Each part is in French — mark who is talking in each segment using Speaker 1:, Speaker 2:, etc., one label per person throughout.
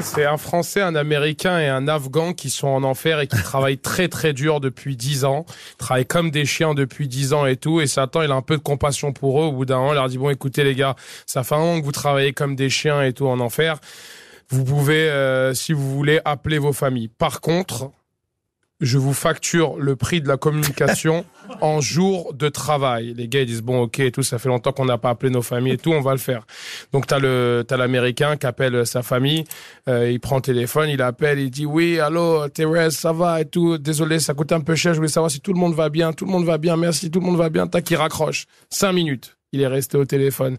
Speaker 1: C'est un Français, un Américain et un Afghan qui sont en enfer et qui travaillent très très dur depuis dix ans. Ils travaillent comme des chiens depuis dix ans et tout. Et Satan, il a un peu de compassion pour eux. Au bout d'un moment, il leur dit, bon, écoutez les gars, ça fait un an que vous travaillez comme des chiens et tout en enfer. Vous pouvez, euh, si vous voulez, appeler vos familles. Par contre, je vous facture le prix de la communication en jours de travail. Les gars ils disent bon ok et tout, ça fait longtemps qu'on n'a pas appelé nos familles et tout, on va le faire. Donc t'as le t'as l'américain qui appelle sa famille, euh, il prend le téléphone, il appelle, il dit oui allô Thérèse ça va et tout, désolé ça coûte un peu cher, je voulais savoir si tout le monde va bien, tout le monde va bien, merci tout le monde va bien, tac il raccroche, cinq minutes, il est resté au téléphone.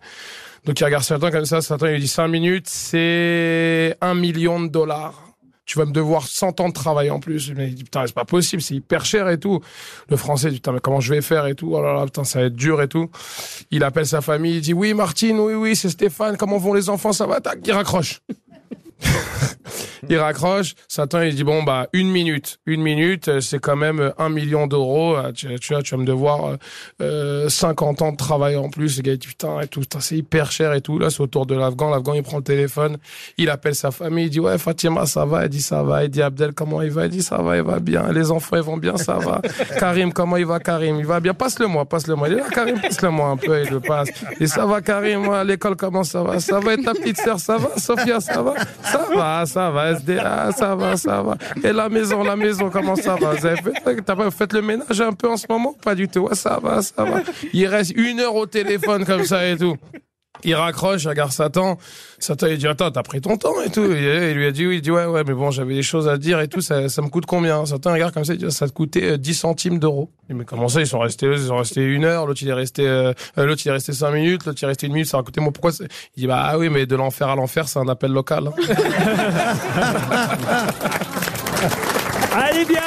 Speaker 1: Donc il regarde Satan comme ça, Satan il lui dit cinq minutes c'est un million de dollars tu vas me devoir 100 ans de travail en plus. Mais putain, c'est pas possible, c'est hyper cher et tout. Le français dit, putain, mais comment je vais faire et tout. Oh là là, putain, ça va être dur et tout. Il appelle sa famille, il dit, oui, Martine, oui, oui, c'est Stéphane, comment vont les enfants, ça va, tac, il raccroche. Il raccroche. Satan, il dit bon bah une minute, une minute, euh, c'est quand même euh, un million d'euros. Euh, tu, tu, vois, tu vas me devoir euh, 50 ans de travail en plus. Le gars dit putain et tout, c'est hyper cher et tout. Là, c'est autour de l'Afghan. L'Afghan, il prend le téléphone, il appelle sa famille, il dit ouais Fatima, ça va? Il dit ça va. Il dit Abdel, comment il va? Il dit ça va, il va bien. Les enfants, ils vont bien, ça va. Karim, comment il va? Karim Il va bien. Passe-le-moi, passe-le-moi. Il dit là, Karim, passe-le-moi un peu. Il le passe. Dit ça va Karim, à l'école, comment ça va? Ça va. Et ta petite sœur, ça va? Sophia, ça va? Ça va, ça va. SDA, ça va, ça va. Et la maison, la maison, comment ça va? Vous avez fait, t'as pas fait le ménage un peu en ce moment Pas du tout? Ouais, ça va, ça va. Il reste une heure au téléphone comme ça et tout. Il raccroche, il regarde Satan. Satan, il dit, attends, t'as pris ton temps et tout. Et il lui a dit, oui, il dit, ouais, ouais, mais bon, j'avais des choses à dire et tout, ça, ça me coûte combien? Satan, il regarde comme ça, il dit, ça te coûtait 10 centimes d'euros. Mais comment ça, ils sont restés, ils sont restés une heure, l'autre, il est resté, euh, l'autre, il est resté cinq minutes, l'autre, il est resté une minute, ça a coûté moi, pourquoi Il dit, bah, ah oui, mais de l'enfer à l'enfer, c'est un appel local. Hein.
Speaker 2: Allez bien